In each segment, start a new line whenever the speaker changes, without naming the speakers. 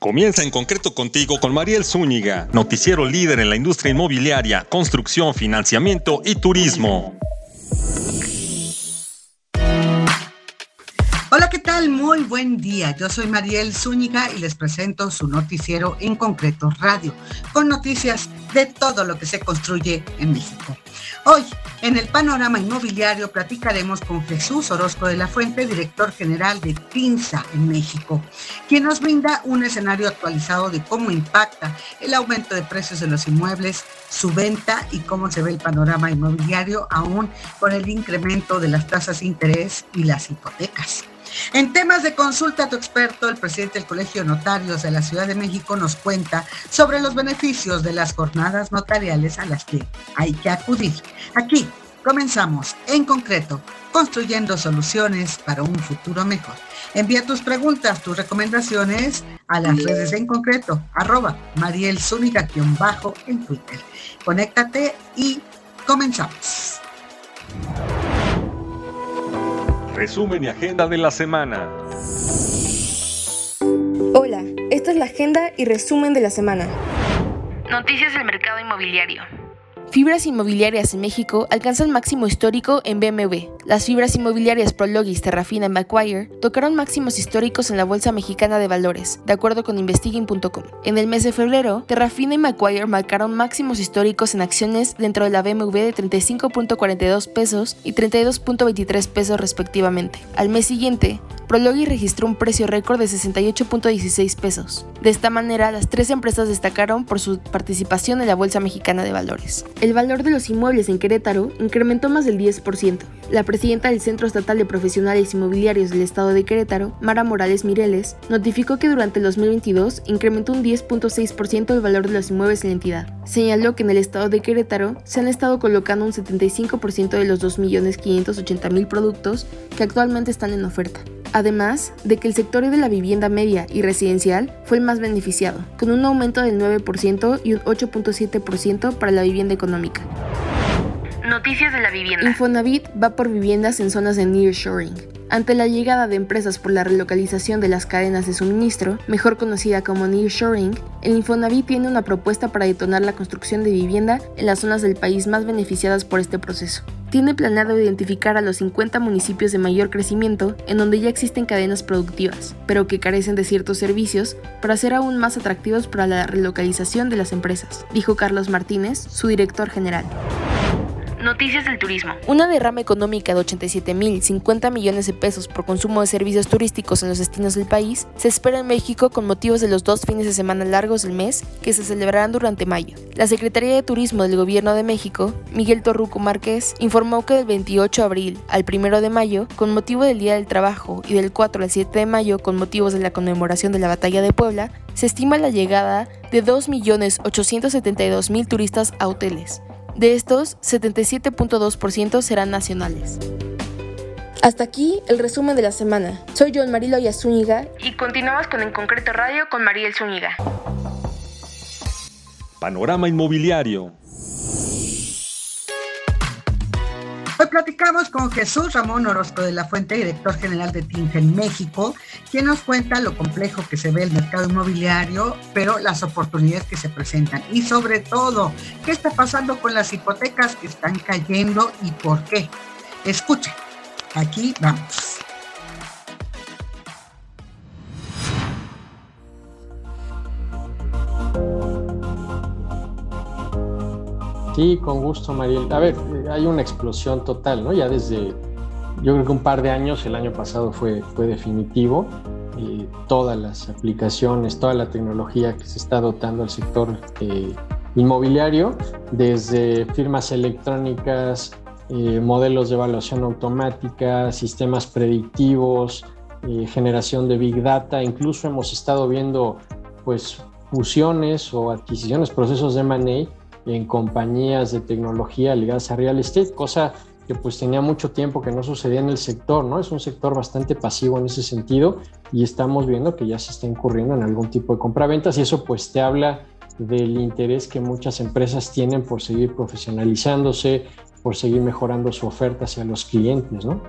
Comienza en concreto contigo con Mariel Zúñiga, noticiero líder en la industria inmobiliaria, construcción, financiamiento y turismo.
Buen día. Yo soy Mariel Zúñiga y les presento su noticiero en concreto radio, con noticias de todo lo que se construye en México. Hoy, en el panorama inmobiliario, platicaremos con Jesús Orozco de la Fuente, director general de PINSA en México, quien nos brinda un escenario actualizado de cómo impacta el aumento de precios de los inmuebles, su venta y cómo se ve el panorama inmobiliario aún con el incremento de las tasas de interés y las hipotecas. En temas de consulta a tu experto, el presidente del Colegio de Notarios de la Ciudad de México nos cuenta sobre los beneficios de las jornadas notariales a las que hay que acudir. Aquí comenzamos, en concreto, construyendo soluciones para un futuro mejor. Envía tus preguntas, tus recomendaciones a las redes de en concreto, arroba Mariel bajo en Twitter. Conéctate y comenzamos.
Resumen y agenda de la semana.
Hola, esta es la agenda y resumen de la semana.
Noticias del mercado inmobiliario.
Fibras inmobiliarias en México alcanzan máximo histórico en BMW. Las fibras inmobiliarias Prologis, Terrafina y Macquarie tocaron máximos históricos en la Bolsa Mexicana de Valores, de acuerdo con Investiging.com. En el mes de febrero, Terrafina y Macquarie marcaron máximos históricos en acciones dentro de la BMW de 35.42 pesos y 32.23 pesos respectivamente. Al mes siguiente, Prologis registró un precio récord de 68.16 pesos. De esta manera, las tres empresas destacaron por su participación en la Bolsa Mexicana de Valores. El valor de los inmuebles en Querétaro incrementó más del 10%. La presidenta del Centro Estatal de Profesionales Inmobiliarios del Estado de Querétaro, Mara Morales Mireles, notificó que durante el 2022 incrementó un 10.6% el valor de los inmuebles en la entidad. Señaló que en el Estado de Querétaro se han estado colocando un 75% de los 2.580.000 productos que actualmente están en oferta además de que el sector de la vivienda media y residencial fue el más beneficiado, con un aumento del 9% y un 8.7% para la vivienda económica.
Noticias de la vivienda.
Infonavit va por viviendas en zonas de nearshoring. Ante la llegada de empresas por la relocalización de las cadenas de suministro, mejor conocida como nearshoring, el Infonavit tiene una propuesta para detonar la construcción de vivienda en las zonas del país más beneficiadas por este proceso tiene planeado identificar a los 50 municipios de mayor crecimiento en donde ya existen cadenas productivas, pero que carecen de ciertos servicios para ser aún más atractivos para la relocalización de las empresas, dijo Carlos Martínez, su director general.
Noticias del turismo.
Una derrama económica de 87.050 millones de pesos por consumo de servicios turísticos en los destinos del país se espera en México con motivos de los dos fines de semana largos del mes que se celebrarán durante mayo. La Secretaría de Turismo del Gobierno de México, Miguel Torruco Márquez, informó que del 28 de abril al 1 de mayo, con motivo del Día del Trabajo, y del 4 al 7 de mayo, con motivos de la conmemoración de la Batalla de Puebla, se estima la llegada de 2.872.000 turistas a hoteles. De estos, 77.2% serán nacionales. Hasta aquí el resumen de la semana. Soy John Marilo Zúñiga
y continuamos con En Concreto Radio con Mariel Zúñiga.
Panorama Inmobiliario.
Platicamos con Jesús Ramón Orozco de la Fuente, director general de en México, quien nos cuenta lo complejo que se ve el mercado inmobiliario, pero las oportunidades que se presentan y sobre todo, qué está pasando con las hipotecas que están cayendo y por qué. Escuchen, aquí vamos.
Sí, con gusto, Mariel. A ver, hay una explosión total, ¿no? Ya desde, yo creo que un par de años, el año pasado fue, fue definitivo, eh, todas las aplicaciones, toda la tecnología que se está dotando al sector eh, inmobiliario, desde firmas electrónicas, eh, modelos de evaluación automática, sistemas predictivos, generación de big data, incluso hemos estado viendo pues fusiones o adquisiciones, procesos de M&A en compañías de tecnología ligadas a real estate, cosa que pues tenía mucho tiempo que no sucedía en el sector, ¿no? Es un sector bastante pasivo en ese sentido y estamos viendo que ya se está incurriendo en algún tipo de compraventas y eso pues te habla del interés que muchas empresas tienen por seguir profesionalizándose, por seguir mejorando su oferta hacia los clientes, ¿no?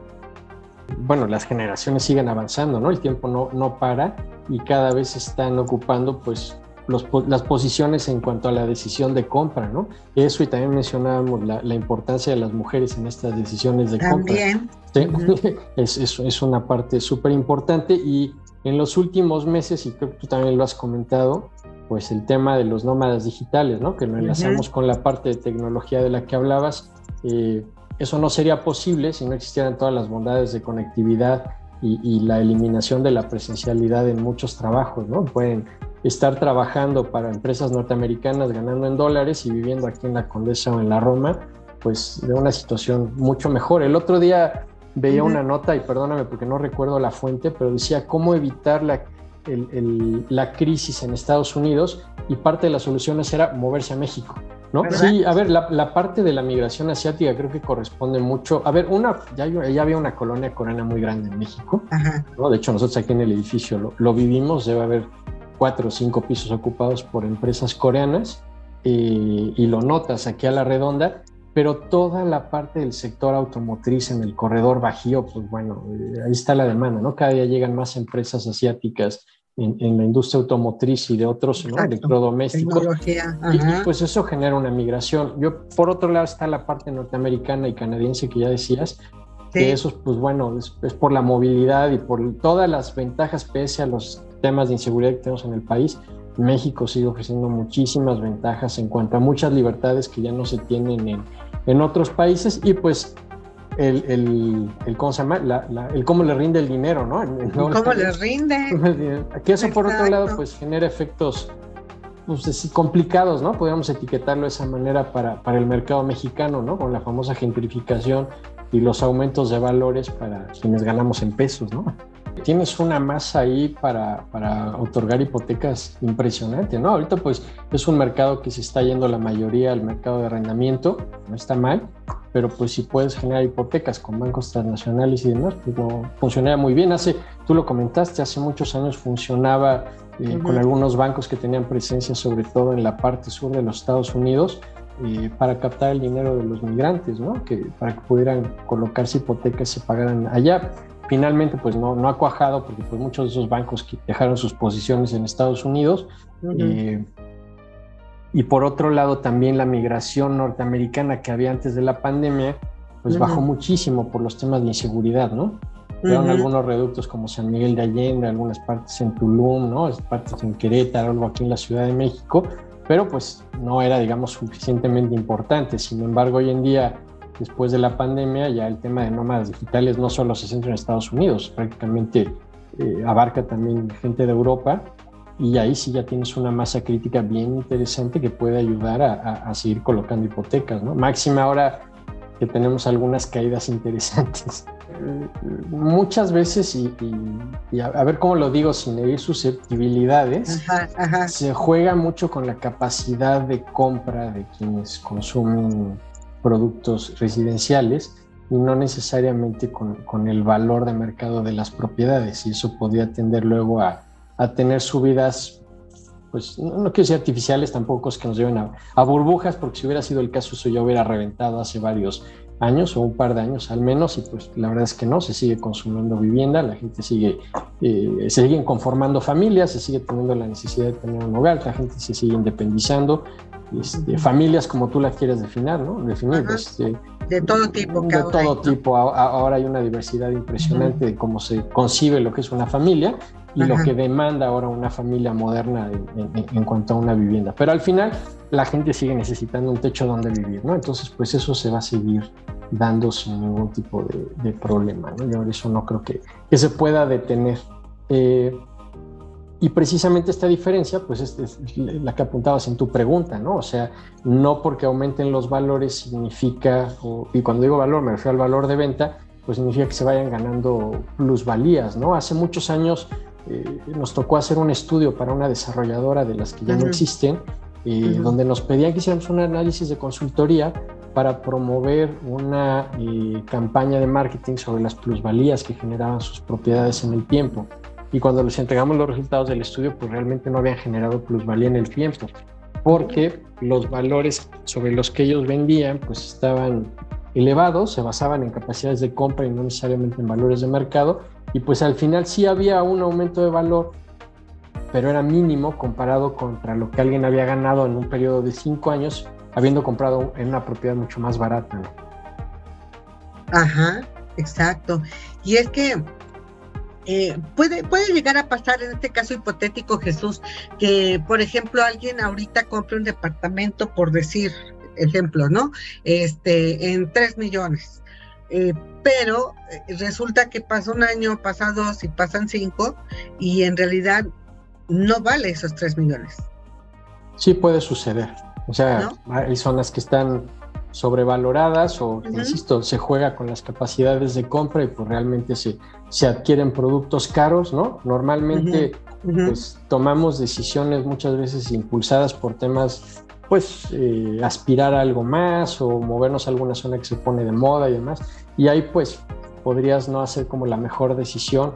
bueno, las generaciones siguen avanzando, ¿no? El tiempo no, no para y cada vez están ocupando pues las posiciones en cuanto a la decisión de compra, ¿no? Eso y también mencionábamos la, importancia de las mujeres en estas decisiones de compra.
También.
es, es, una parte súper importante y en los últimos meses, y creo que tú también lo has comentado, pues el tema de los nómadas digitales, ¿no? Que lo enlazamos con la parte de tecnología de la que hablabas. Eh, eso no sería posible si no existieran todas las bondades de conectividad y, y, la eliminación de la presencialidad en muchos trabajos, ¿no? Pueden estar trabajando para empresas norteamericanas ganando en dólares y viviendo aquí en la Condesa o en la Roma, pues de una situación mucho mejor. El otro día veía una nota, y perdóname porque no recuerdo la fuente, pero decía cómo evitar la, la crisis en Estados Unidos y parte de las soluciones era moverse a México. ¿No? Sí, a ver, la, parte de la migración asiática creo que corresponde mucho. A ver, una, ya, ya había una colonia coreana muy grande en México. ¿no? De hecho, nosotros aquí en el edificio lo, lo, vivimos, debe haber cuatro o cinco pisos ocupados por empresas coreanas eh, y lo notas aquí a la redonda, pero toda la parte del sector automotriz en el corredor bajío, pues bueno, eh, ahí está la demanda, ¿no? Cada día llegan más empresas asiáticas en, la industria automotriz y de otros ¿no? electrodomésticos. Y, pues eso genera una migración. Yo, por otro lado, está la parte norteamericana y canadiense que ya decías, que eso, pues bueno, es, es, por la movilidad y por todas las ventajas pese a los temas de inseguridad que tenemos en el país, México sigue ofreciendo muchísimas ventajas en cuanto a muchas libertades que ya no se tienen en, en otros países y pues el, el, el, ¿cómo se llama? La, el cómo le rinde el dinero, ¿no?
¿Cómo le rinde?
Que eso por otro lado pues genera efectos pues, complicados, ¿no? Podríamos etiquetarlo de esa manera para, para el mercado mexicano, ¿no? Con la famosa gentrificación y los aumentos de valores para quienes ganamos en pesos, ¿no? Tienes una masa ahí para, para, otorgar hipotecas impresionante, ¿no? Ahorita pues es un mercado que se está yendo la mayoría al mercado de arrendamiento, no está mal, pero pues si puedes generar hipotecas con bancos transnacionales y demás, pues funcionaría muy bien. Hace, tú lo comentaste, hace muchos años funcionaba eh, con algunos bancos que tenían presencia sobre todo en la parte sur de los Estados Unidos, eh, para captar el dinero de los migrantes, ¿no? Que para que pudieran colocarse hipotecas y se pagaran allá finalmente pues no, no ha cuajado porque pues muchos de esos bancos dejaron sus posiciones en Estados Unidos. Eh, y por otro lado también la migración norteamericana que había antes de la pandemia pues bajó muchísimo por los temas de inseguridad, ¿no? Quedaron algunos reductos como San Miguel de Allende, algunas partes en Tulum, ¿no? Partes en Querétaro, algo aquí en la Ciudad de México, pero pues no era, digamos, suficientemente importante. Sin embargo, hoy en día después de la pandemia ya el tema de nómadas digitales no solo se centra en Estados Unidos, prácticamente eh, abarca también gente de Europa y ahí sí ya tienes una masa crítica bien interesante que puede ayudar a, seguir colocando hipotecas, ¿no? Máxima ahora que tenemos algunas caídas interesantes. Muchas veces, y, a, ver cómo lo digo sin herir susceptibilidades, se juega mucho con la capacidad de compra de quienes consumen productos residenciales y no necesariamente con, con, el valor de mercado de las propiedades y eso podría tender luego a, a tener subidas, pues no, quiero decir artificiales, tampoco es que nos lleven a, a, burbujas, porque si hubiera sido el caso eso ya hubiera reventado hace varios años o un par de años al menos y pues la verdad es que no, se sigue consumiendo vivienda, la gente sigue, eh, se siguen conformando familias, se sigue teniendo la necesidad de tener un hogar, la gente se sigue independizando, este, familias como tú las quieres definir, ¿no? Definir,
este, de todo tipo.
De todo tipo. Ahora hay una diversidad impresionante de cómo se concibe lo que es una familia y lo que demanda ahora una familia moderna en, cuanto a una vivienda. Pero al final la gente sigue necesitando un techo donde vivir, ¿no? Entonces, pues eso se va a seguir dando sin ningún tipo de, problema, ¿no? Yo eso no creo que, que se pueda detener. Eh, y precisamente esta diferencia, pues es, la que apuntabas en tu pregunta, ¿no? O sea, no porque aumenten los valores significa, y cuando digo valor me refiero al valor de venta, pues significa que se vayan ganando plusvalías, ¿no? Hace muchos años eh, nos tocó hacer un estudio para una desarrolladora de las que ya no existen, eh, donde nos pedían que hiciéramos un análisis de consultoría para promover una eh, campaña de marketing sobre las plusvalías que generaban sus propiedades en el tiempo y cuando les entregamos los resultados del estudio, pues realmente no habían generado plusvalía en el tiempo, porque los valores sobre los que ellos vendían, pues estaban elevados, se basaban en capacidades de compra y no necesariamente en valores de mercado, y pues al final sí había un aumento de valor, pero era mínimo comparado contra lo que alguien había ganado en un periodo de cinco años, habiendo comprado en una propiedad mucho más barata.
Ajá, exacto. Y es que eh, puede, puede llegar a pasar en este caso hipotético, Jesús, que por ejemplo alguien ahorita compre un departamento, por decir ejemplo, ¿no? Este, en 3 millones. Eh, pero eh, resulta que pasa un año, pasa dos y pasan cinco, y en realidad no vale esos 3 millones.
Sí puede suceder. O sea, hay zonas que están sobrevaloradas o, insisto, se juega con las capacidades de compra y pues realmente se, se adquieren productos caros, ¿no? Normalmente pues tomamos decisiones muchas veces impulsadas por temas pues eh, aspirar a algo más o movernos a alguna zona que se pone de moda y demás. Y ahí pues podrías no hacer como la mejor decisión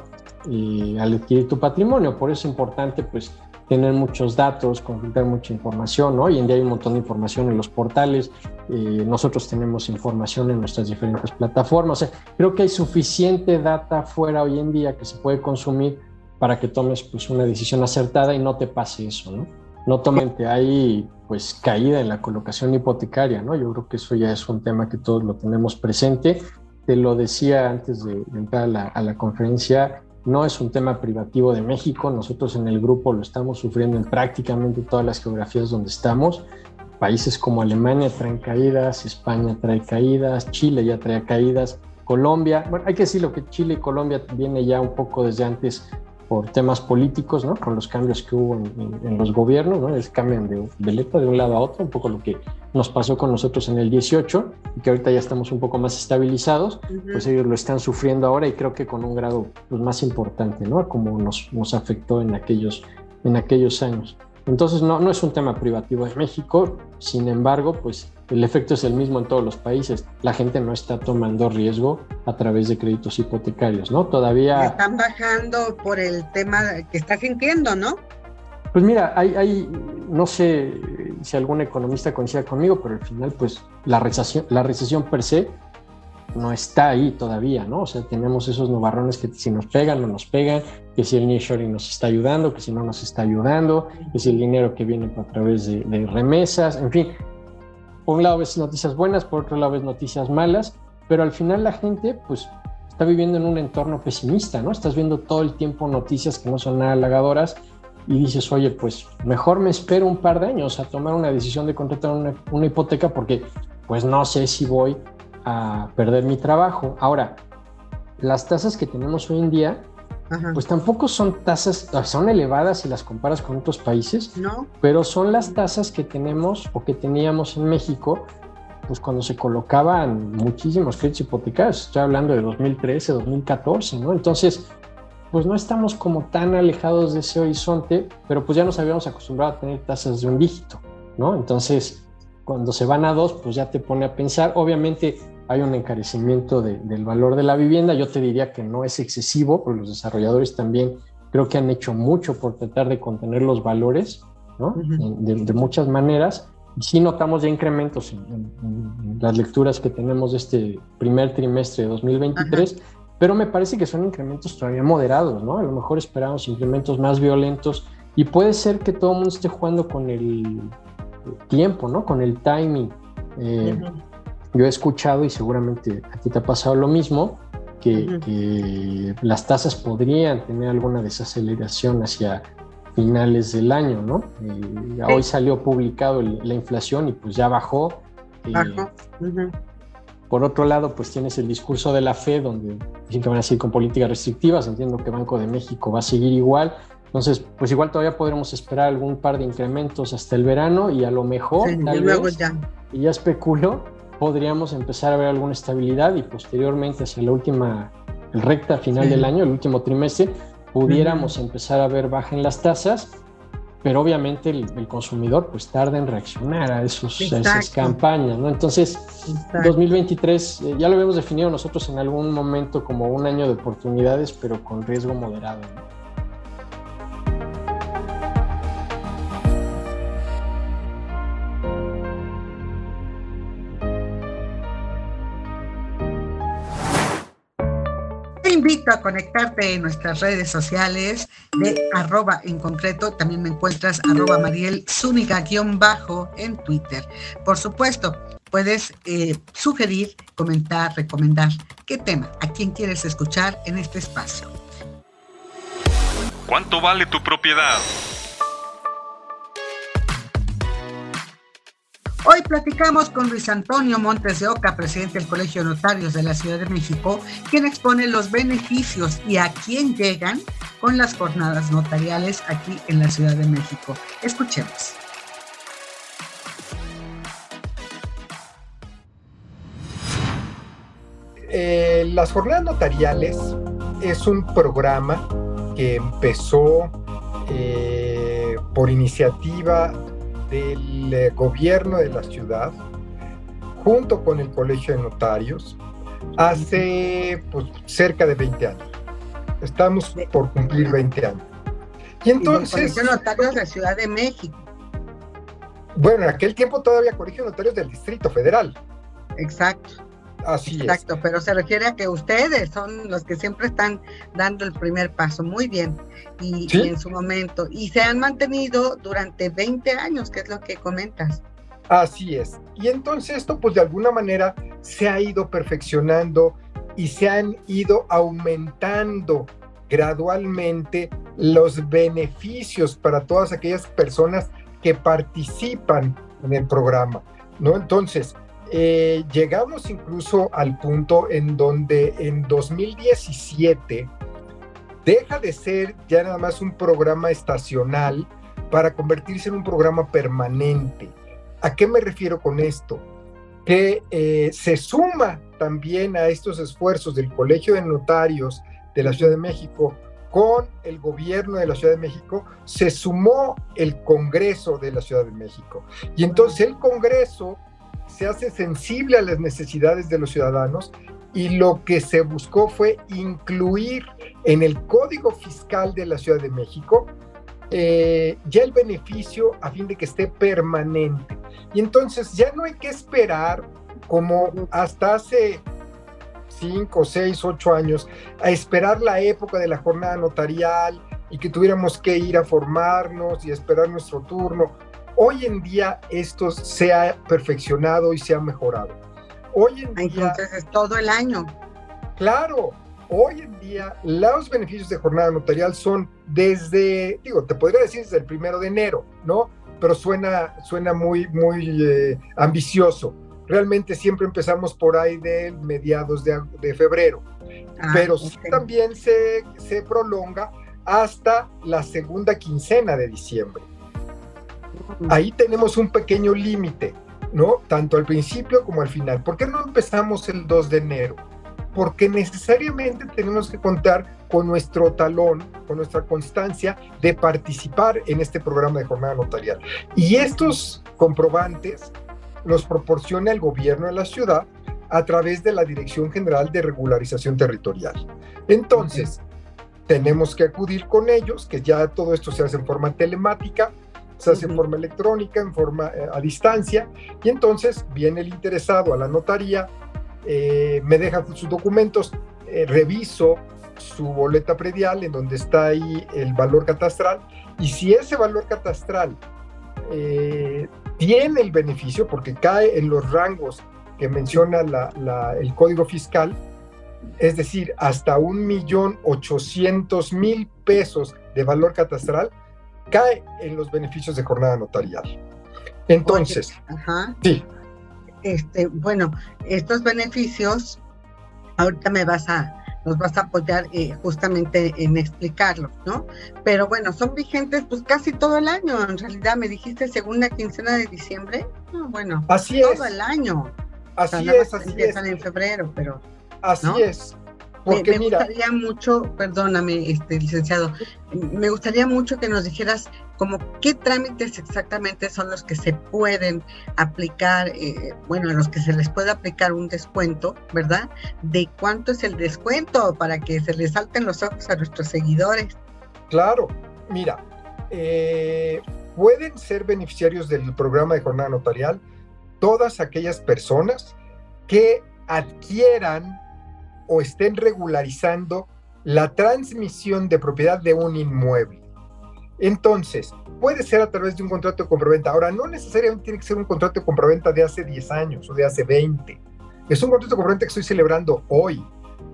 eh, al adquirir tu patrimonio. Por eso es importante pues tener muchos datos, consultar mucha información. Hoy en día hay un montón de información en los portales, eh, nosotros tenemos información en nuestras diferentes plataformas. O sea, creo que hay suficiente data fuera hoy en día que se puede consumir para que tomes pues, una decisión acertada y no te pase eso, ¿no? No tomente hay pues caída en la colocación hipotecaria, ¿no? Yo creo que eso ya es un tema que todos lo tenemos presente. Te lo decía antes de, entrar a la, a la conferencia, no es un tema privativo de México, nosotros en el grupo lo estamos sufriendo en prácticamente todas las geografías donde estamos. Países como Alemania traen caídas, España trae caídas, Chile ya trae caídas, Colombia, bueno, hay que decirlo que Chile y Colombia viene ya un poco desde antes por temas políticos, ¿no? Con los cambios que hubo en, los gobiernos, ¿no? Es cambian de, de letra de un lado a otro, un poco lo que nos pasó con nosotros en el 18 y que ahorita ya estamos un poco más estabilizados, pues ellos lo están sufriendo ahora y creo que con un grado pues, más importante, ¿no? Como nos, nos afectó en aquellos, en aquellos años. Entonces no, no es un tema privativo de México, sin embargo, pues el efecto es el mismo en todos los países. La gente no está tomando riesgo a través de créditos hipotecarios, ¿no? Todavía...
Están bajando por el tema que está sintiendo, ¿no?
Pues mira, hay, hay, no sé si algún economista coincida conmigo, pero al final, pues la recesión, la recesión per se no está ahí todavía, ¿no? O sea, tenemos esos nubarrones que si nos pegan, no nos pegan, que si el nearshoring nos está ayudando, que si no nos está ayudando, que si el dinero que viene a través de, de remesas, en fin, por un lado ves noticias buenas, por otro lado ves noticias malas, pero al final la gente pues está viviendo en un entorno pesimista, ¿no? Estás viendo todo el tiempo noticias que no son nada halagadoras y dices, oye, pues mejor me espero un par de años a tomar una decisión de contratar una, una hipoteca porque pues no sé si voy a perder mi trabajo. Ahora, las tasas que tenemos hoy en día pues tampoco son tasas, son elevadas si las comparas con otros países,
no.
pero son las tasas que tenemos o que teníamos en México, pues cuando se colocaban muchísimos créditos hipotecarios, estoy hablando de 2013, 2014, ¿no? Entonces, pues no estamos como tan alejados de ese horizonte, pero pues ya nos habíamos acostumbrado a tener tasas de un dígito, ¿no? Entonces, cuando se van a dos, pues ya te pone a pensar, obviamente hay un encarecimiento del valor de la vivienda. Yo te diría que no es excesivo, porque los desarrolladores también creo que han hecho mucho por tratar de contener los valores, ¿no? de, muchas maneras. Y sí notamos ya incrementos en, las lecturas que tenemos de este primer trimestre de 2023, pero me parece que son incrementos todavía moderados, ¿no? A lo mejor esperamos incrementos más violentos y puede ser que todo el mundo esté jugando con el tiempo, ¿no? Con el timing. Eh, yo he escuchado, y seguramente a ti te ha pasado lo mismo, que, las tasas podrían tener alguna desaceleración hacia finales del año, ¿no? Eh, hoy salió publicado la inflación y pues ya bajó.
Eh,
por otro lado, pues tienes el discurso de la FED, donde dicen que van a seguir con políticas restrictivas. Entiendo que Banco de México va a seguir igual. Entonces, pues igual todavía podremos esperar algún par de incrementos hasta el verano y a lo mejor,
y luego ya.
y ya especulo, podríamos empezar a ver alguna estabilidad y posteriormente hacia la última recta final del año, el último trimestre, pudiéramos empezar a ver baja en las tasas, pero obviamente el, consumidor pues tarda en reaccionar a, esos, esas campañas, ¿no? Entonces, 2023 eh, ya lo habíamos definido nosotros en algún momento como un año de oportunidades, pero con riesgo moderado, ¿no?
Invito a conectarte en nuestras redes sociales de arroba en concreto. También me encuentras arroba Mariel bajo en Twitter. Por supuesto, puedes eh, sugerir, comentar, recomendar qué tema, a quién quieres escuchar en este espacio.
¿Cuánto vale tu propiedad?
Hoy platicamos con Luis Antonio Montes de Oca, presidente del Colegio de Notarios de la Ciudad de México, quien expone los beneficios y a quién llegan con las jornadas notariales aquí en la Ciudad de México. Escuchemos.
Eh, las jornadas notariales es un programa que empezó eh, por iniciativa del eh, gobierno de la ciudad, junto con el Colegio de Notarios, hace pues, cerca de 20 años. Estamos por cumplir 20 años.
Y entonces... el Colegio de Notarios de la Ciudad de México.
Bueno, en aquel tiempo todavía Colegio de Notarios del Distrito Federal.
Exacto.
Así
Exacto, pero se refiere a que ustedes son los que siempre están dando el primer paso. Muy bien. Y, en su momento. Y se han mantenido durante 20 años, que es lo que comentas.
Así es. Y entonces esto, pues de alguna manera, se ha ido perfeccionando y se han ido aumentando gradualmente los beneficios para todas aquellas personas que participan en el programa, ¿no? Entonces, eh, llegamos incluso al punto en donde en 2017 deja de ser ya nada más un programa estacional para convertirse en un programa permanente. ¿A qué me refiero con esto? Que eh, se suma también a estos esfuerzos del Colegio de Notarios de la Ciudad de México con el gobierno de la Ciudad de México, se sumó el Congreso de la Ciudad de México. Y entonces el Congreso se hace sensible a las necesidades de los ciudadanos y lo que se buscó fue incluir en el Código Fiscal de la Ciudad de México eh, ya el beneficio a fin de que esté permanente. Y entonces ya no hay que esperar como hasta hace cinco, seis, ocho años a esperar la época de la jornada notarial y que tuviéramos que ir a formarnos y esperar nuestro turno. Hoy en día esto se ha perfeccionado y se ha mejorado. Hoy en día...
Entonces es todo el año.
Claro, hoy en día los beneficios de jornada notarial son desde, digo, te podría decir desde el primero de enero, ¿no? Pero suena, suena muy, muy eh, ambicioso. Realmente siempre empezamos por ahí de mediados de, de febrero, ah, pero también se, se prolonga hasta la segunda quincena de diciembre. Ahí tenemos un pequeño límite, ¿no? Tanto al principio como al final. ¿Por qué no empezamos el 2 de enero? Porque necesariamente tenemos que contar con nuestro talón, con nuestra constancia de participar en este programa de jornada notarial. Y estos comprobantes los proporciona el gobierno de la ciudad a través de la Dirección General de Regularización Territorial. Entonces, tenemos que acudir con ellos, que ya todo esto se hace en forma telemática, se hace en forma electrónica, en forma eh, a distancia, y entonces viene el interesado a la notaría, eh, me deja sus documentos, eh, reviso su boleta predial en donde está ahí el valor catastral, y si ese valor catastral tiene el beneficio, porque cae en los rangos que menciona el código fiscal, es decir, hasta un millón ochocientos mil pesos de valor catastral, cae en los beneficios de jornada notarial. Entonces, sí.
Este, bueno, estos beneficios, ahorita me vas a, nos vas a apoyar eh, justamente en explicarlos, ¿no? Pero bueno, son vigentes pues casi todo el año. En realidad, me dijiste segunda quincena de diciembre. bueno,
así
todo el año.
Así es, así
empiezan en febrero, pero.
Así es
me, gustaría mucho, perdóname, este, licenciado, me gustaría mucho que nos dijeras como qué trámites exactamente son los que se pueden aplicar, eh, bueno, a los que se les puede aplicar un descuento, ¿verdad? ¿De cuánto es el descuento para que se les salten los ojos a nuestros seguidores?
Claro, mira, eh, pueden ser beneficiarios del programa de jornada notarial todas aquellas personas que adquieran o estén regularizando la transmisión de propiedad de un inmueble. Entonces, puede ser a través de un contrato de compraventa. Ahora, no necesariamente tiene que ser un contrato de compraventa de hace 10 años o de hace 20. Es un contrato de compraventa que estoy celebrando hoy.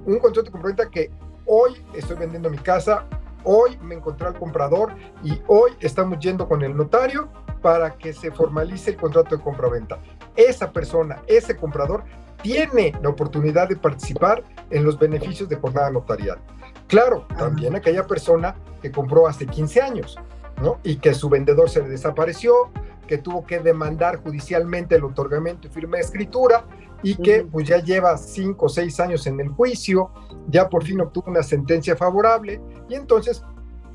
Un contrato de compraventa que hoy estoy vendiendo mi casa, hoy me encontré al comprador y hoy estamos yendo con el notario para que se formalice el contrato de compraventa. Esa persona, ese comprador, tiene la oportunidad de participar en los beneficios de jornada notarial. Claro, también aquella persona que compró hace 15 años, ¿no? Y que su vendedor se le desapareció, que tuvo que demandar judicialmente el otorgamiento y firme de escritura y que pues ya lleva 5 o 6 años en el juicio, ya por fin obtuvo una sentencia favorable y entonces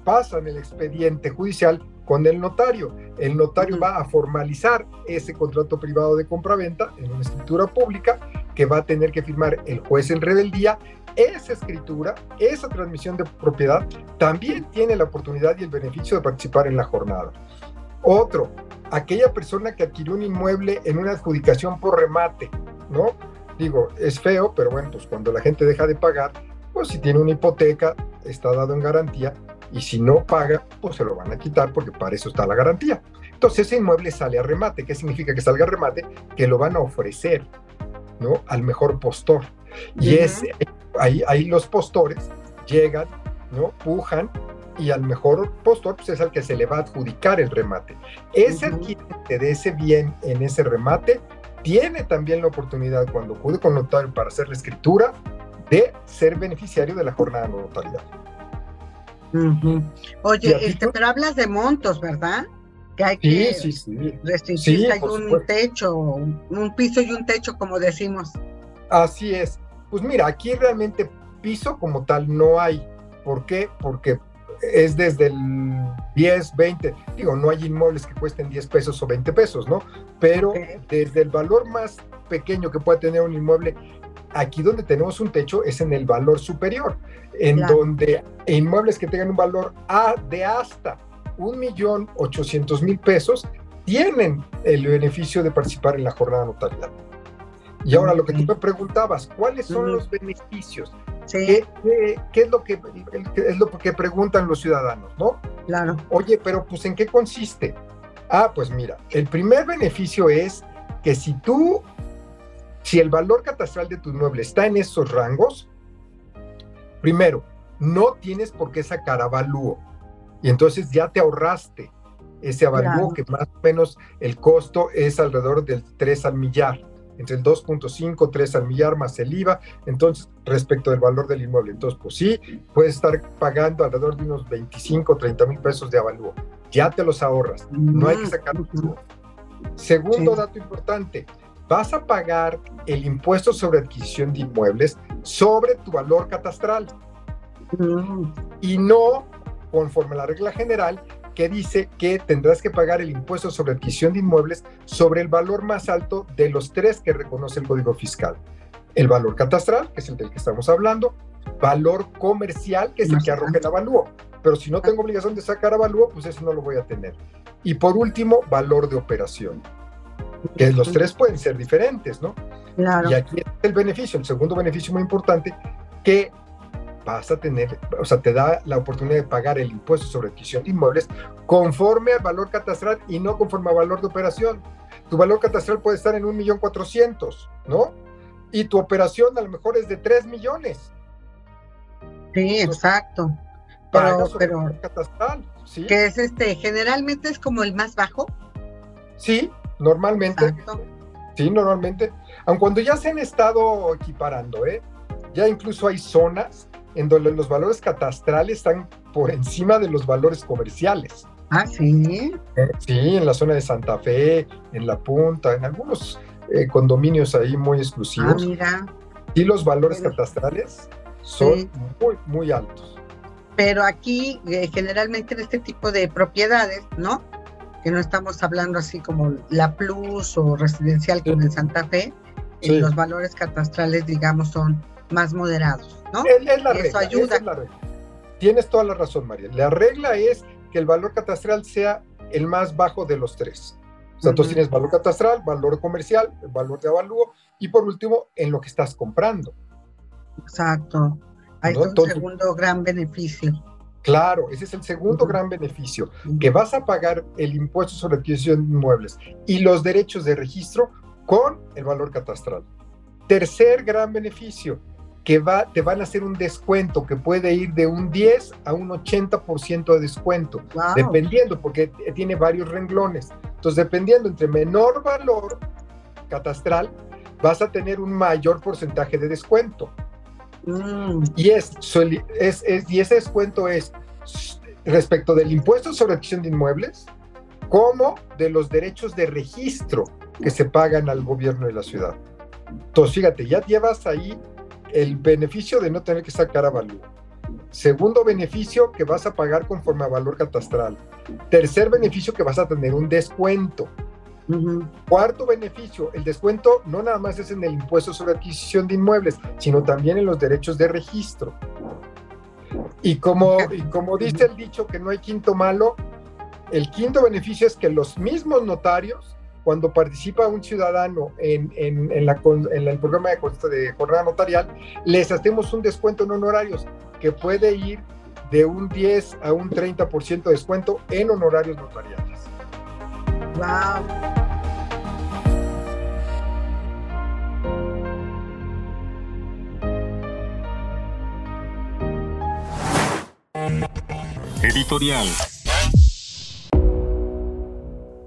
pasan el expediente judicial con el notario. El notario va a formalizar ese contrato privado de compraventa en una escritura pública que va a tener que firmar el juez en rebeldía. Esa escritura, esa transmisión de propiedad, también tiene la oportunidad y el beneficio de participar en la jornada. Otro, aquella persona que adquirió un inmueble en una adjudicación por remate, ¿no? Digo, es feo, pero bueno, pues cuando la gente deja de pagar, pues si tiene una hipoteca, está dado en garantía, y si no paga, pues se lo van a quitar porque para eso está la garantía. Entonces ese inmueble sale a remate. ¿Qué significa que salga a remate? Que lo van a ofrecer, ¿no? Al mejor postor. Y es, ahí, ahí los postores llegan, ¿no? Pujan y al mejor postor pues es al que se le va a adjudicar el remate. Ese adquirente de ese bien en ese remate tiene también la oportunidad cuando acude con notario para hacer la escritura de ser beneficiario de la jornada de notarial.
Oye, este, pero hablas de montos, ¿verdad? Que hay que
sí,
hay un techo, un piso y un techo, como decimos.
Así es. Pues mira, aquí realmente piso como tal no hay. ¿Por qué? Porque es desde el 10, 20, digo, no hay inmuebles que cuesten 10 pesos o 20 pesos, ¿no? Pero desde el valor más pequeño que puede tener un inmueble Aquí donde tenemos un techo es en el valor superior, en donde inmuebles que tengan un valor A de hasta un millón ochocientos mil pesos tienen el beneficio de participar en la jornada notarial. Y ahora lo que tú me preguntabas, ¿cuáles son los beneficios? ¿Qué, es lo que es lo que preguntan los ciudadanos, no?
Claro.
Oye, pero pues ¿en qué consiste? Ah, pues mira, el primer beneficio es que si tú si el valor catastral de tu inmueble está en esos rangos, primero, no tienes por qué sacar avalúo. Y entonces ya te ahorraste ese avalúo que más o menos el costo es alrededor del 3 al millar, entre el 2.5, 3 al millar más el IVA, entonces respecto del valor del inmueble. Entonces, pues sí, puedes estar pagando alrededor de unos 25, 30 mil pesos de avalúo. Ya te los ahorras, no hay que sacar Segundo dato importante, vas a pagar el impuesto sobre adquisición de inmuebles sobre tu valor catastral. Y no conforme a la regla general que dice que tendrás que pagar el impuesto sobre adquisición de inmuebles sobre el valor más alto de los tres que reconoce el Código Fiscal. El valor catastral, que es el del que estamos hablando, valor comercial, que es el que arroja el avalúo. Pero si no tengo obligación de sacar avalúo, pues ese no lo voy a tener. Y por último, valor de operación que los tres pueden ser diferentes, ¿no?
Claro.
Y aquí es el beneficio, el segundo beneficio muy importante, que vas a tener, o sea, te da la oportunidad de pagar el impuesto sobre adquisición de inmuebles conforme al valor catastral y no conforme al valor de operación. Tu valor catastral puede estar en un millón cuatrocientos, ¿no? Y tu operación a lo mejor es de tres millones.
Sí, exacto. Pero, pero
catastral, ¿sí?
que es este, generalmente es como el más bajo.
Sí, Normalmente, sí, normalmente, aun cuando ya se han estado equiparando, ¿eh? ya incluso hay zonas en donde los valores catastrales están por encima de los valores comerciales.
Ah, sí.
Sí, en la zona de Santa Fe, en La Punta, en algunos eh, condominios ahí muy exclusivos.
Ah, mira.
Y los valores catastrales son muy, muy altos.
Pero aquí, eh, generalmente en este tipo de propiedades, ¿no? Que no estamos hablando así como la Plus o residencial como en Santa Fe, y los valores catastrales, digamos, son más moderados, ¿no?
Es, la regla, Eso ayuda. Tienes toda la razón, María. La regla es que el valor catastral sea el más bajo de los tres. O sea, tú tienes valor catastral, valor comercial, valor de avalúo y por último, en lo que estás comprando.
Exacto. Ahí
¿no?
es un segundo gran beneficio.
Claro, ese es el segundo gran beneficio, que vas a pagar el impuesto sobre adquisición de inmuebles y los derechos de registro con el valor catastral. Tercer gran beneficio, que va, te van a hacer un descuento que puede ir de un 10 a un 80% de descuento,
Wow.
dependiendo, porque tiene varios renglones. Entonces, dependiendo entre menor valor catastral, vas a tener un mayor porcentaje de descuento.
Mm,
Y, es, es- es- y ese descuento es respecto del impuesto sobre adquisición de inmuebles, como de los derechos de registro que se pagan al gobierno de la ciudad. Entonces, fíjate, ya llevas ahí el beneficio de no tener que sacar avalúo. Segundo beneficio que vas a pagar conforme a valor catastral. Tercer beneficio que vas a tener un descuento.
Ujú.
Cuarto beneficio, el descuento no nada más es en el impuesto sobre adquisición de inmuebles, sino también en los derechos de registro. Y como, y como dice el dicho que no hay quinto malo, el quinto beneficio es que los mismos notarios, cuando participa un ciudadano en, en- en la en el programa de, de jornada notarial, les hacemos un descuento en honorarios que puede ir de un 10 a un 30% de descuento en honorarios notariales.
Wow.
Editorial.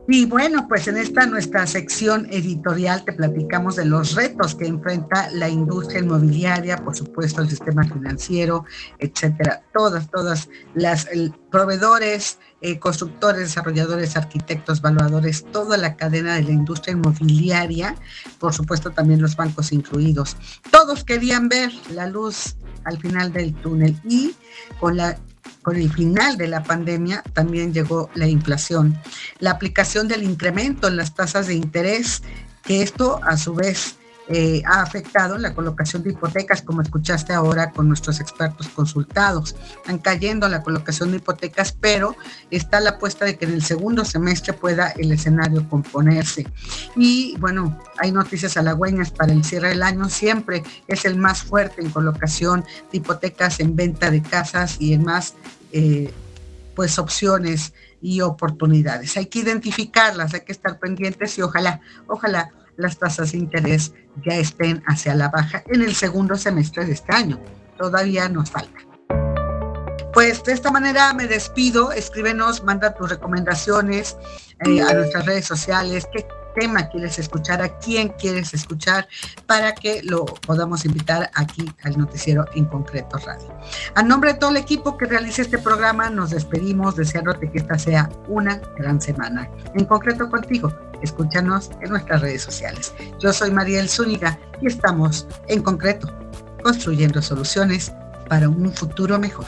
Y bueno, pues en esta nuestra sección editorial te platicamos de los retos que enfrenta la industria inmobiliaria, por supuesto el sistema financiero, etcétera. Todas, todas las proveedores, eh, constructores, desarrolladores, arquitectos, valuadores, toda la cadena de la industria inmobiliaria, por supuesto también los bancos incluidos. Todos querían ver la luz al final del túnel y con la con el final de la pandemia también llegó la inflación, la aplicación del incremento en las tasas de interés, que esto a su vez eh, ha afectado la colocación de hipotecas, como escuchaste ahora con nuestros expertos consultados. Están cayendo la colocación de hipotecas, pero está la apuesta de que en el segundo semestre pueda el escenario componerse. Y bueno, hay noticias halagüeñas para el cierre del año. Siempre es el más fuerte en colocación de hipotecas, en venta de casas y en más eh, pues opciones y oportunidades. Hay que identificarlas, hay que estar pendientes y ojalá, ojalá las tasas de interés ya estén hacia la baja en el segundo semestre de este año. Todavía nos falta. Pues de esta manera me despido. Escríbenos, manda tus recomendaciones eh, a nuestras redes sociales. ¿Qué tema quieres escuchar? ¿A quién quieres escuchar? Para que lo podamos invitar aquí al noticiero en concreto radio. A nombre de todo el equipo que realiza este programa, nos despedimos deseándote que esta sea una gran semana. En concreto contigo, escúchanos en nuestras redes sociales. Yo soy Mariel Zúñiga y estamos en concreto construyendo soluciones para un futuro mejor.